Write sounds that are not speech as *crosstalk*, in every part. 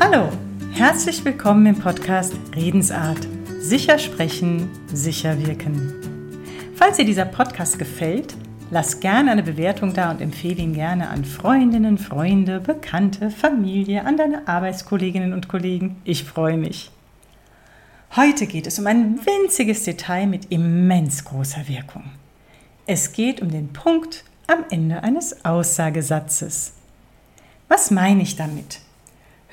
Hallo, herzlich willkommen im Podcast Redensart. Sicher sprechen, sicher wirken. Falls dir dieser Podcast gefällt, lass gerne eine Bewertung da und empfehle ihn gerne an Freundinnen, Freunde, Bekannte, Familie, an deine Arbeitskolleginnen und Kollegen. Ich freue mich. Heute geht es um ein winziges Detail mit immens großer Wirkung. Es geht um den Punkt am Ende eines Aussagesatzes. Was meine ich damit?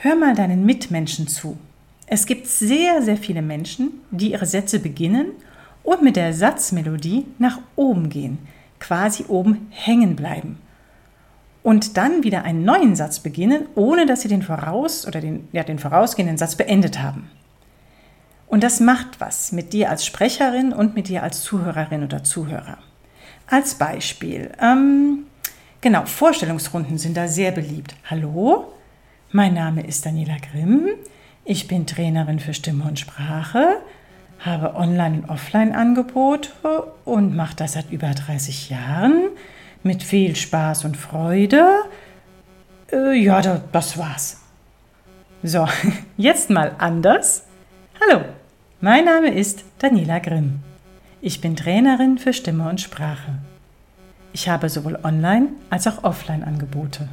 Hör mal deinen Mitmenschen zu. Es gibt sehr, sehr viele Menschen, die ihre Sätze beginnen und mit der Satzmelodie nach oben gehen, quasi oben hängen bleiben. Und dann wieder einen neuen Satz beginnen, ohne dass sie den voraus oder den, ja, den vorausgehenden Satz beendet haben. Und das macht was mit dir als Sprecherin und mit dir als Zuhörerin oder Zuhörer. Als Beispiel, ähm, genau, Vorstellungsrunden sind da sehr beliebt. Hallo, mein Name ist Daniela Grimm. Ich bin Trainerin für Stimme und Sprache, habe Online- und Offline-Angebote und mache das seit über 30 Jahren mit viel Spaß und Freude. Äh, ja, das war's. So, *laughs* jetzt mal anders. Hallo, mein Name ist Daniela Grimm. Ich bin Trainerin für Stimme und Sprache. Ich habe sowohl Online- als auch Offline-Angebote.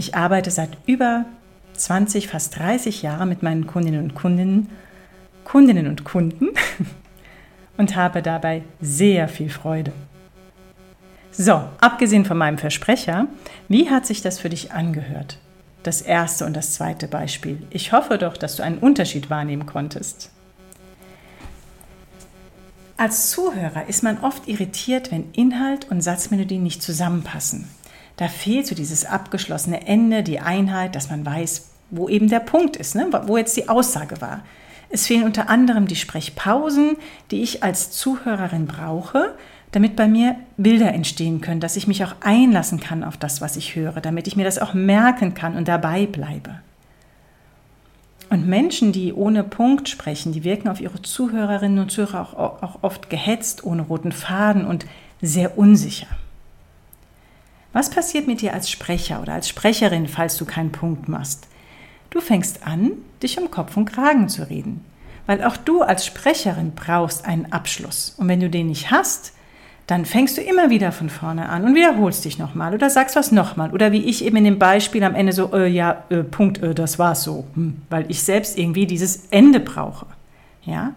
Ich arbeite seit über 20, fast 30 Jahren mit meinen Kundinnen und Kundinnen, Kundinnen und Kunden *laughs* und habe dabei sehr viel Freude. So, abgesehen von meinem Versprecher, wie hat sich das für dich angehört? Das erste und das zweite Beispiel. Ich hoffe doch, dass du einen Unterschied wahrnehmen konntest. Als Zuhörer ist man oft irritiert, wenn Inhalt und Satzmelodie nicht zusammenpassen. Da fehlt so dieses abgeschlossene Ende, die Einheit, dass man weiß, wo eben der Punkt ist, ne? wo jetzt die Aussage war. Es fehlen unter anderem die Sprechpausen, die ich als Zuhörerin brauche, damit bei mir Bilder entstehen können, dass ich mich auch einlassen kann auf das, was ich höre, damit ich mir das auch merken kann und dabei bleibe. Und Menschen, die ohne Punkt sprechen, die wirken auf ihre Zuhörerinnen und Zuhörer auch, auch oft gehetzt, ohne roten Faden und sehr unsicher. Was passiert mit dir als Sprecher oder als Sprecherin, falls du keinen Punkt machst? Du fängst an, dich um Kopf und Kragen zu reden, weil auch du als Sprecherin brauchst einen Abschluss. Und wenn du den nicht hast, dann fängst du immer wieder von vorne an und wiederholst dich nochmal oder sagst was nochmal. Oder wie ich eben in dem Beispiel am Ende so, äh, ja, äh, Punkt, äh, das war's so, hm, weil ich selbst irgendwie dieses Ende brauche. Ja?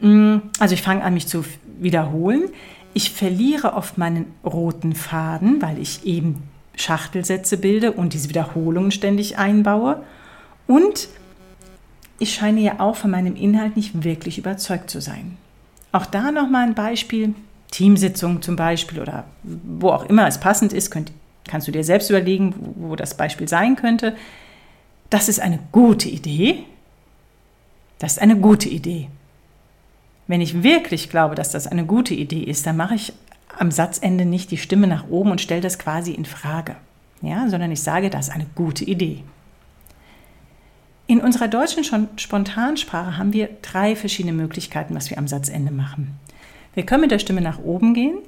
Hm, also ich fange an, mich zu wiederholen. Ich verliere oft meinen roten Faden, weil ich eben Schachtelsätze bilde und diese Wiederholungen ständig einbaue. Und ich scheine ja auch von meinem Inhalt nicht wirklich überzeugt zu sein. Auch da nochmal ein Beispiel, Teamsitzung zum Beispiel oder wo auch immer es passend ist, könnt, kannst du dir selbst überlegen, wo, wo das Beispiel sein könnte. Das ist eine gute Idee. Das ist eine gute Idee. Wenn ich wirklich glaube, dass das eine gute Idee ist, dann mache ich am Satzende nicht die Stimme nach oben und stelle das quasi in Frage, ja, sondern ich sage, das ist eine gute Idee. In unserer deutschen Spontansprache haben wir drei verschiedene Möglichkeiten, was wir am Satzende machen. Wir können mit der Stimme nach oben gehen,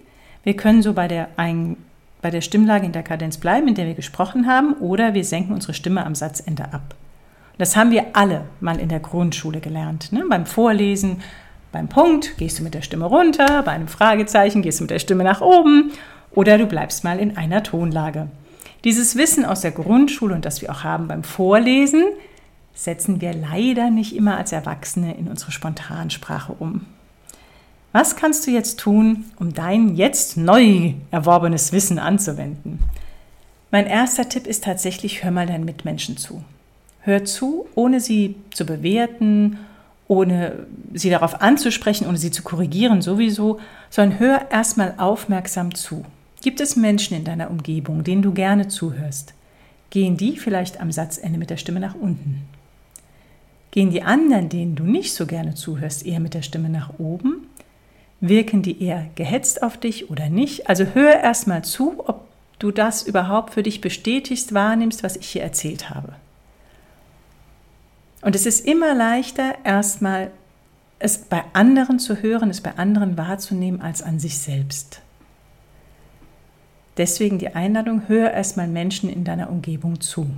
wir können so bei der, ein, bei der Stimmlage in der Kadenz bleiben, in der wir gesprochen haben, oder wir senken unsere Stimme am Satzende ab. Das haben wir alle mal in der Grundschule gelernt. Ne? Beim Vorlesen, beim Punkt gehst du mit der Stimme runter, bei einem Fragezeichen gehst du mit der Stimme nach oben oder du bleibst mal in einer Tonlage. Dieses Wissen aus der Grundschule und das wir auch haben beim Vorlesen, setzen wir leider nicht immer als Erwachsene in unsere Spontansprache um. Was kannst du jetzt tun, um dein jetzt neu erworbenes Wissen anzuwenden? Mein erster Tipp ist tatsächlich, hör mal deinen Mitmenschen zu. Hör zu, ohne sie zu bewerten ohne sie darauf anzusprechen, ohne sie zu korrigieren sowieso, sondern hör erstmal aufmerksam zu. Gibt es Menschen in deiner Umgebung, denen du gerne zuhörst? Gehen die vielleicht am Satzende mit der Stimme nach unten? Gehen die anderen, denen du nicht so gerne zuhörst, eher mit der Stimme nach oben? Wirken die eher gehetzt auf dich oder nicht? Also hör erstmal zu, ob du das überhaupt für dich bestätigst, wahrnimmst, was ich hier erzählt habe. Und es ist immer leichter, erstmal es bei anderen zu hören, es bei anderen wahrzunehmen, als an sich selbst. Deswegen die Einladung, hör erstmal Menschen in deiner Umgebung zu.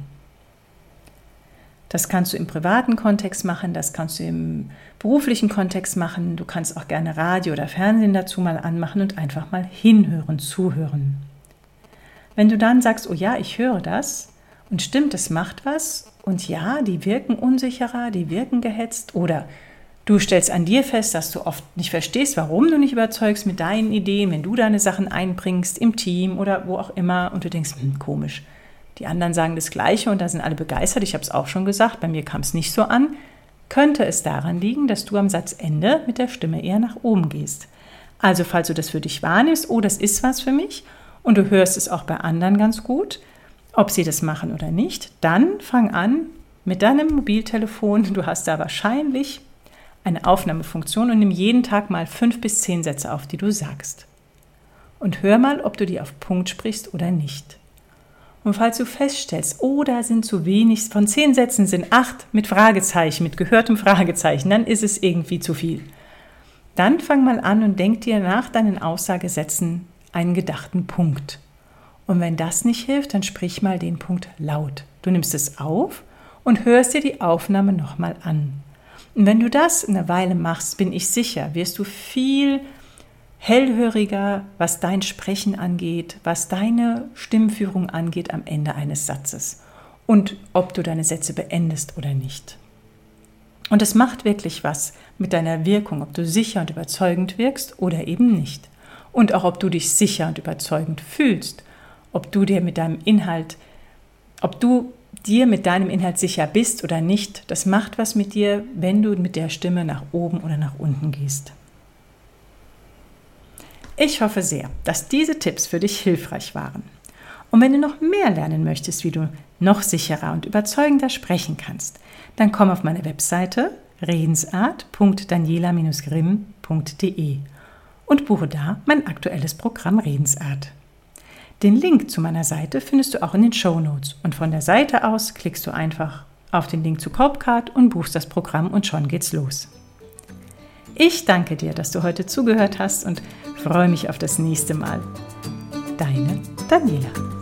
Das kannst du im privaten Kontext machen, das kannst du im beruflichen Kontext machen. Du kannst auch gerne Radio oder Fernsehen dazu mal anmachen und einfach mal hinhören, zuhören. Wenn du dann sagst, oh ja, ich höre das und stimmt, es macht was und ja, die wirken unsicherer, die wirken gehetzt oder du stellst an dir fest, dass du oft nicht verstehst, warum du nicht überzeugst mit deinen Ideen, wenn du deine Sachen einbringst im Team oder wo auch immer und du denkst, hm, komisch, die anderen sagen das Gleiche und da sind alle begeistert. Ich habe es auch schon gesagt, bei mir kam es nicht so an. Könnte es daran liegen, dass du am Satzende mit der Stimme eher nach oben gehst? Also, falls du das für dich wahrnimmst, oh, das ist was für mich und du hörst es auch bei anderen ganz gut, ob sie das machen oder nicht, dann fang an mit deinem Mobiltelefon. Du hast da wahrscheinlich eine Aufnahmefunktion und nimm jeden Tag mal fünf bis zehn Sätze auf, die du sagst. Und hör mal, ob du die auf Punkt sprichst oder nicht. Und falls du feststellst, oh, da sind zu wenig, von zehn Sätzen sind acht mit Fragezeichen, mit gehörtem Fragezeichen, dann ist es irgendwie zu viel. Dann fang mal an und denk dir nach deinen Aussagesätzen einen gedachten Punkt. Und wenn das nicht hilft, dann sprich mal den Punkt laut. Du nimmst es auf und hörst dir die Aufnahme nochmal an. Und wenn du das eine Weile machst, bin ich sicher, wirst du viel hellhöriger, was dein Sprechen angeht, was deine Stimmführung angeht am Ende eines Satzes und ob du deine Sätze beendest oder nicht. Und es macht wirklich was mit deiner Wirkung, ob du sicher und überzeugend wirkst oder eben nicht. Und auch ob du dich sicher und überzeugend fühlst, ob du dir mit deinem Inhalt, ob du dir mit deinem Inhalt sicher bist oder nicht, das macht was mit dir, wenn du mit der Stimme nach oben oder nach unten gehst. Ich hoffe sehr, dass diese Tipps für dich hilfreich waren. Und wenn du noch mehr lernen möchtest, wie du noch sicherer und überzeugender sprechen kannst, dann komm auf meine Webseite redensart.daniela-grimm.de und buche da mein aktuelles Programm Redensart. Den Link zu meiner Seite findest du auch in den Show Notes und von der Seite aus klickst du einfach auf den Link zu Copcard und buchst das Programm und schon geht's los. Ich danke dir, dass du heute zugehört hast und freue mich auf das nächste Mal. Deine Daniela.